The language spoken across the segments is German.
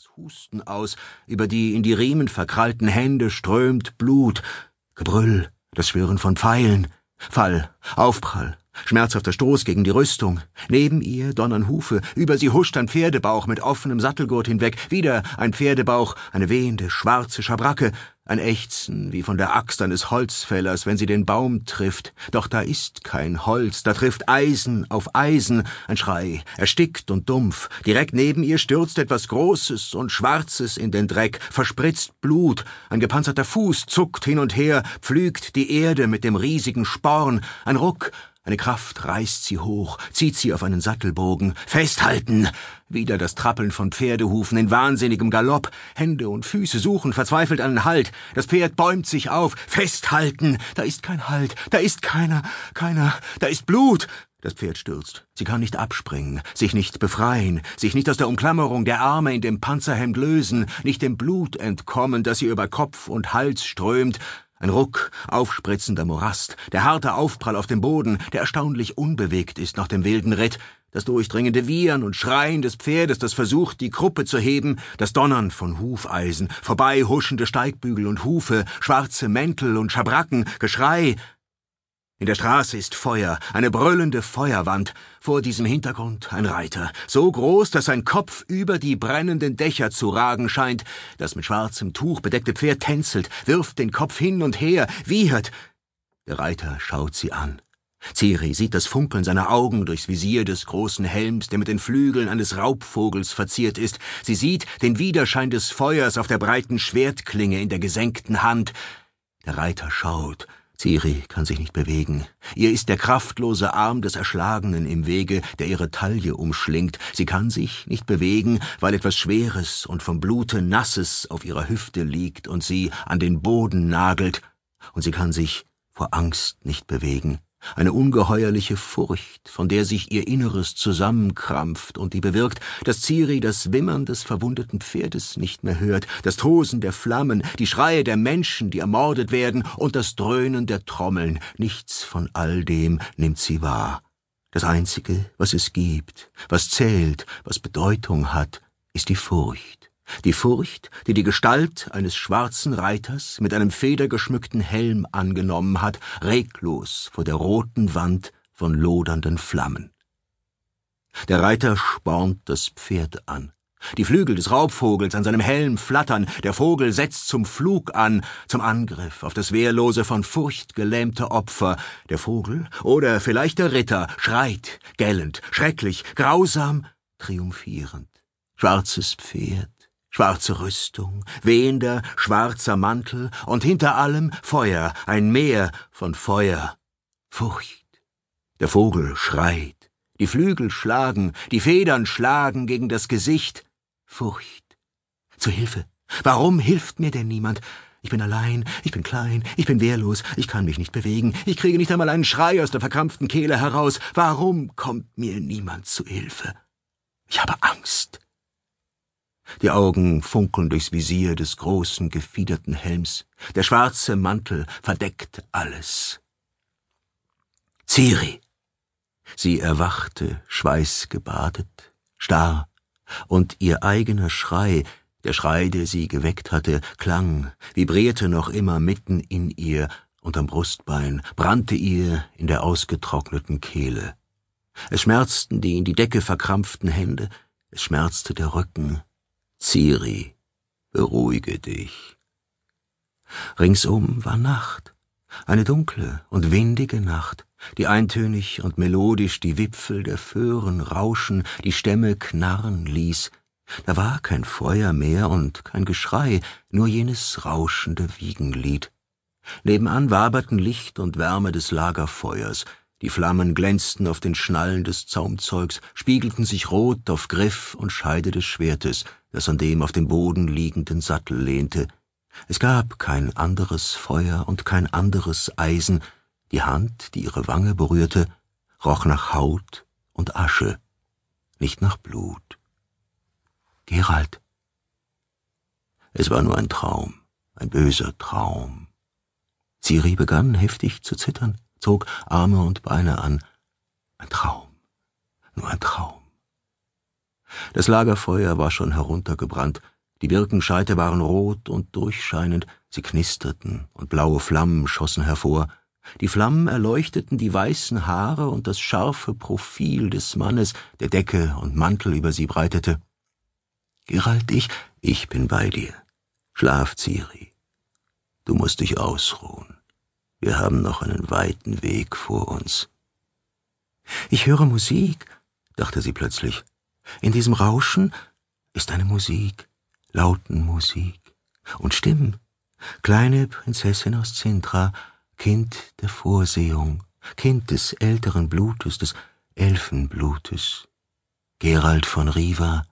furchtbares Husten aus, über die in die Riemen verkrallten Hände strömt Blut, Gebrüll, das Schwören von Pfeilen, Fall, Aufprall, schmerzhafter Stoß gegen die Rüstung. Neben ihr donnern Hufe, über sie huscht ein Pferdebauch mit offenem Sattelgurt hinweg, wieder ein Pferdebauch, eine wehende, schwarze Schabracke, ein Ächzen wie von der Axt eines Holzfällers, wenn sie den Baum trifft. Doch da ist kein Holz, da trifft Eisen auf Eisen, ein Schrei, erstickt und dumpf. Direkt neben ihr stürzt etwas Großes und Schwarzes in den Dreck, verspritzt Blut, ein gepanzerter Fuß zuckt hin und her, pflügt die Erde mit dem riesigen Sporn, ein Ruck, eine Kraft reißt sie hoch, zieht sie auf einen Sattelbogen. Festhalten! Wieder das Trappeln von Pferdehufen in wahnsinnigem Galopp. Hände und Füße suchen verzweifelt einen Halt. Das Pferd bäumt sich auf. Festhalten! Da ist kein Halt. Da ist keiner. Keiner. Da ist Blut. Das Pferd stürzt. Sie kann nicht abspringen, sich nicht befreien, sich nicht aus der Umklammerung der Arme in dem Panzerhemd lösen, nicht dem Blut entkommen, das ihr über Kopf und Hals strömt. Ein Ruck, aufspritzender Morast, der harte Aufprall auf dem Boden, der erstaunlich unbewegt ist nach dem wilden Ritt, das durchdringende Wiehern und Schreien des Pferdes, das versucht, die Kruppe zu heben, das Donnern von Hufeisen, vorbei huschende Steigbügel und Hufe, schwarze Mäntel und Schabracken, Geschrei, in der Straße ist Feuer, eine brüllende Feuerwand. Vor diesem Hintergrund ein Reiter, so groß, dass sein Kopf über die brennenden Dächer zu ragen scheint. Das mit schwarzem Tuch bedeckte Pferd tänzelt, wirft den Kopf hin und her, wiehert. Der Reiter schaut sie an. Ciri sieht das Funkeln seiner Augen durchs Visier des großen Helms, der mit den Flügeln eines Raubvogels verziert ist. Sie sieht den Widerschein des Feuers auf der breiten Schwertklinge in der gesenkten Hand. Der Reiter schaut, Ciri kann sich nicht bewegen. Ihr ist der kraftlose Arm des Erschlagenen im Wege, der ihre Taille umschlingt. Sie kann sich nicht bewegen, weil etwas Schweres und vom Blute Nasses auf ihrer Hüfte liegt und sie an den Boden nagelt. Und sie kann sich vor Angst nicht bewegen. Eine ungeheuerliche Furcht, von der sich ihr Inneres zusammenkrampft und die bewirkt, dass Ciri das Wimmern des verwundeten Pferdes nicht mehr hört, das Tosen der Flammen, die Schreie der Menschen, die ermordet werden, und das Dröhnen der Trommeln. Nichts von all dem nimmt sie wahr. Das Einzige, was es gibt, was zählt, was Bedeutung hat, ist die Furcht. Die Furcht, die die Gestalt eines schwarzen Reiters mit einem federgeschmückten Helm angenommen hat, reglos vor der roten Wand von lodernden Flammen. Der Reiter spornt das Pferd an. Die Flügel des Raubvogels an seinem Helm flattern, der Vogel setzt zum Flug an, zum Angriff auf das wehrlose, von Furcht gelähmte Opfer. Der Vogel oder vielleicht der Ritter schreit, gellend, schrecklich, grausam, triumphierend. Schwarzes Pferd, Schwarze Rüstung, wehender, schwarzer Mantel und hinter allem Feuer, ein Meer von Feuer. Furcht. Der Vogel schreit, die Flügel schlagen, die Federn schlagen gegen das Gesicht. Furcht. Zu Hilfe. Warum hilft mir denn niemand? Ich bin allein, ich bin klein, ich bin wehrlos, ich kann mich nicht bewegen, ich kriege nicht einmal einen Schrei aus der verkrampften Kehle heraus. Warum kommt mir niemand zu Hilfe? Ich habe Angst. Die Augen funkeln durchs Visier des großen, gefiederten Helms. Der schwarze Mantel verdeckt alles. Ciri! Sie erwachte, schweißgebadet, starr, und ihr eigener Schrei, der Schrei, der sie geweckt hatte, klang, vibrierte noch immer mitten in ihr, unterm Brustbein, brannte ihr in der ausgetrockneten Kehle. Es schmerzten die in die Decke verkrampften Hände, es schmerzte der Rücken, Ciri, beruhige dich. Ringsum war Nacht, eine dunkle und windige Nacht, die eintönig und melodisch die Wipfel der Föhren rauschen, die Stämme knarren ließ. Da war kein Feuer mehr und kein Geschrei, nur jenes rauschende Wiegenlied. Nebenan waberten Licht und Wärme des Lagerfeuers, die Flammen glänzten auf den Schnallen des Zaumzeugs, spiegelten sich rot auf Griff und Scheide des Schwertes, das an dem auf dem Boden liegenden Sattel lehnte. Es gab kein anderes Feuer und kein anderes Eisen. Die Hand, die ihre Wange berührte, roch nach Haut und Asche, nicht nach Blut. Gerald. Es war nur ein Traum, ein böser Traum. Ciri begann heftig zu zittern, zog Arme und Beine an. Ein Traum, nur ein Traum. Das Lagerfeuer war schon heruntergebrannt, die Birkenscheite waren rot und durchscheinend, sie knisterten und blaue Flammen schossen hervor. Die Flammen erleuchteten die weißen Haare und das scharfe Profil des Mannes, der Decke und Mantel über sie breitete. Gerald, ich, ich bin bei dir. Schlaf, Ciri. Du musst dich ausruhen. Wir haben noch einen weiten Weg vor uns. Ich höre Musik, dachte sie plötzlich. In diesem Rauschen ist eine Musik, Lautenmusik und Stimmen. Kleine Prinzessin aus Zintra, Kind der Vorsehung, Kind des älteren Blutes, des Elfenblutes. Gerald von Riva,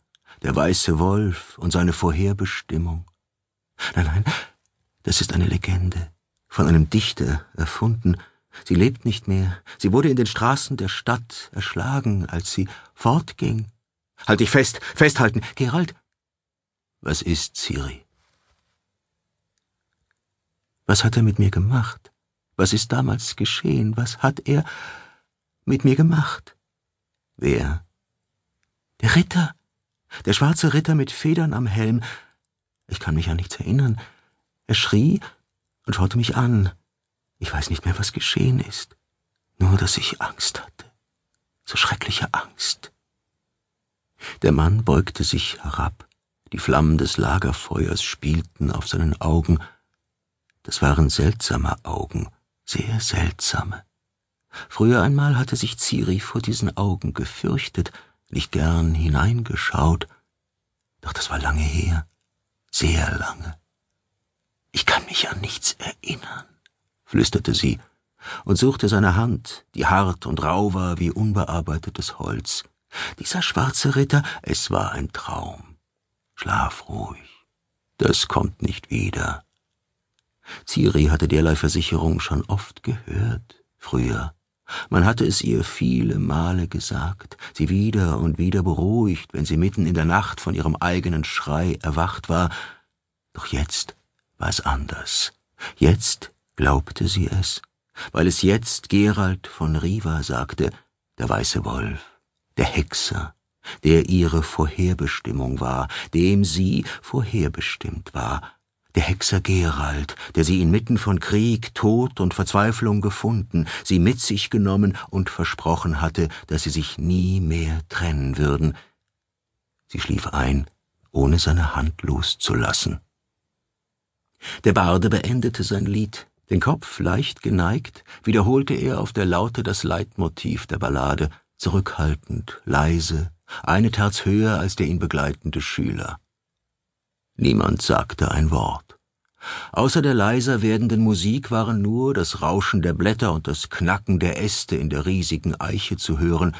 der weiße Wolf und seine Vorherbestimmung. Nein, nein, das ist eine Legende, von einem Dichter erfunden. Sie lebt nicht mehr, sie wurde in den Straßen der Stadt erschlagen, als sie fortging. Halt dich fest, festhalten, Gerald. Was ist Ciri? Was hat er mit mir gemacht? Was ist damals geschehen? Was hat er mit mir gemacht? Wer? Der Ritter. Der schwarze Ritter mit Federn am Helm. Ich kann mich an nichts erinnern. Er schrie und schaute mich an. Ich weiß nicht mehr, was geschehen ist. Nur, dass ich Angst hatte. So schreckliche Angst. Der Mann beugte sich herab. Die Flammen des Lagerfeuers spielten auf seinen Augen. Das waren seltsame Augen, sehr seltsame. Früher einmal hatte sich Ciri vor diesen Augen gefürchtet, nicht gern hineingeschaut. Doch das war lange her, sehr lange. Ich kann mich an nichts erinnern, flüsterte sie und suchte seine Hand, die hart und rau war wie unbearbeitetes Holz. Dieser schwarze Ritter, es war ein Traum. Schlaf ruhig, das kommt nicht wieder. Ciri hatte derlei Versicherung schon oft gehört, früher. Man hatte es ihr viele Male gesagt, sie wieder und wieder beruhigt, wenn sie mitten in der Nacht von ihrem eigenen Schrei erwacht war. Doch jetzt war es anders. Jetzt glaubte sie es, weil es jetzt Gerald von Riva sagte, der weiße Wolf, der Hexer, der ihre Vorherbestimmung war, dem sie vorherbestimmt war, der Hexer Gerald, der sie inmitten von Krieg, Tod und Verzweiflung gefunden, sie mit sich genommen und versprochen hatte, dass sie sich nie mehr trennen würden. Sie schlief ein, ohne seine Hand loszulassen. Der Barde beendete sein Lied. Den Kopf leicht geneigt, wiederholte er auf der Laute das Leitmotiv der Ballade, zurückhaltend, leise, eine Terz höher als der ihn begleitende Schüler. Niemand sagte ein Wort. Außer der leiser werdenden Musik waren nur das Rauschen der Blätter und das Knacken der Äste in der riesigen Eiche zu hören,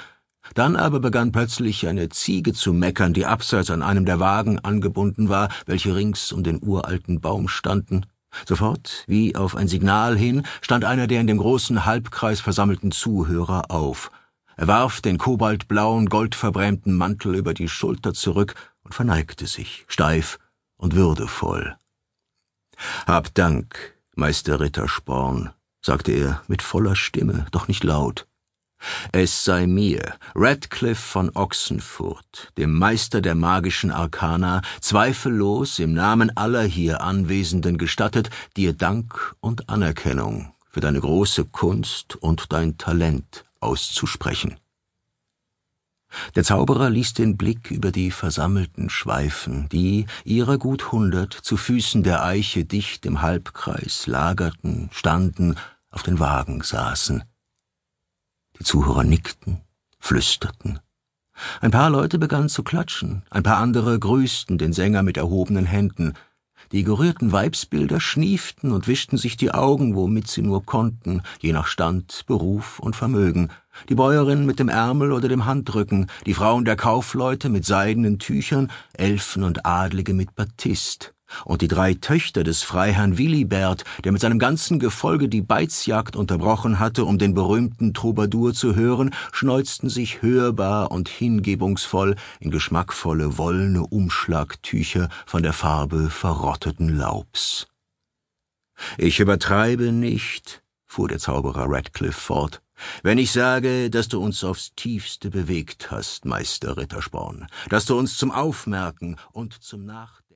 dann aber begann plötzlich eine Ziege zu meckern, die abseits an einem der Wagen angebunden war, welche rings um den uralten Baum standen. Sofort, wie auf ein Signal hin, stand einer der in dem großen Halbkreis versammelten Zuhörer auf. Er warf den kobaltblauen, goldverbrämten Mantel über die Schulter zurück und verneigte sich, steif und würdevoll. Hab Dank, Meister Rittersporn, sagte er mit voller Stimme, doch nicht laut. Es sei mir, Radcliffe von Ochsenfurt, dem Meister der magischen Arkana, zweifellos im Namen aller hier Anwesenden gestattet, dir Dank und Anerkennung für deine große Kunst und dein Talent auszusprechen. Der Zauberer ließ den Blick über die Versammelten schweifen, die, ihrer gut hundert, zu Füßen der Eiche dicht im Halbkreis lagerten, standen, auf den Wagen saßen. Die Zuhörer nickten, flüsterten. Ein paar Leute begannen zu klatschen, ein paar andere grüßten den Sänger mit erhobenen Händen. Die gerührten Weibsbilder schnieften und wischten sich die Augen, womit sie nur konnten, je nach Stand, Beruf und Vermögen. Die Bäuerin mit dem Ärmel oder dem Handrücken, die Frauen der Kaufleute mit seidenen Tüchern, Elfen und Adlige mit Batist und die drei Töchter des Freiherrn Willibert, der mit seinem ganzen Gefolge die Beizjagd unterbrochen hatte, um den berühmten Troubadour zu hören, schneuzten sich hörbar und hingebungsvoll in geschmackvolle wollene Umschlagtücher von der Farbe verrotteten Laubs. Ich übertreibe nicht, fuhr der Zauberer Radcliffe fort, Wenn ich sage, dass du uns aufs tiefste bewegt hast, Meister Rittersporn, dass du uns zum Aufmerken und zum Nachdenken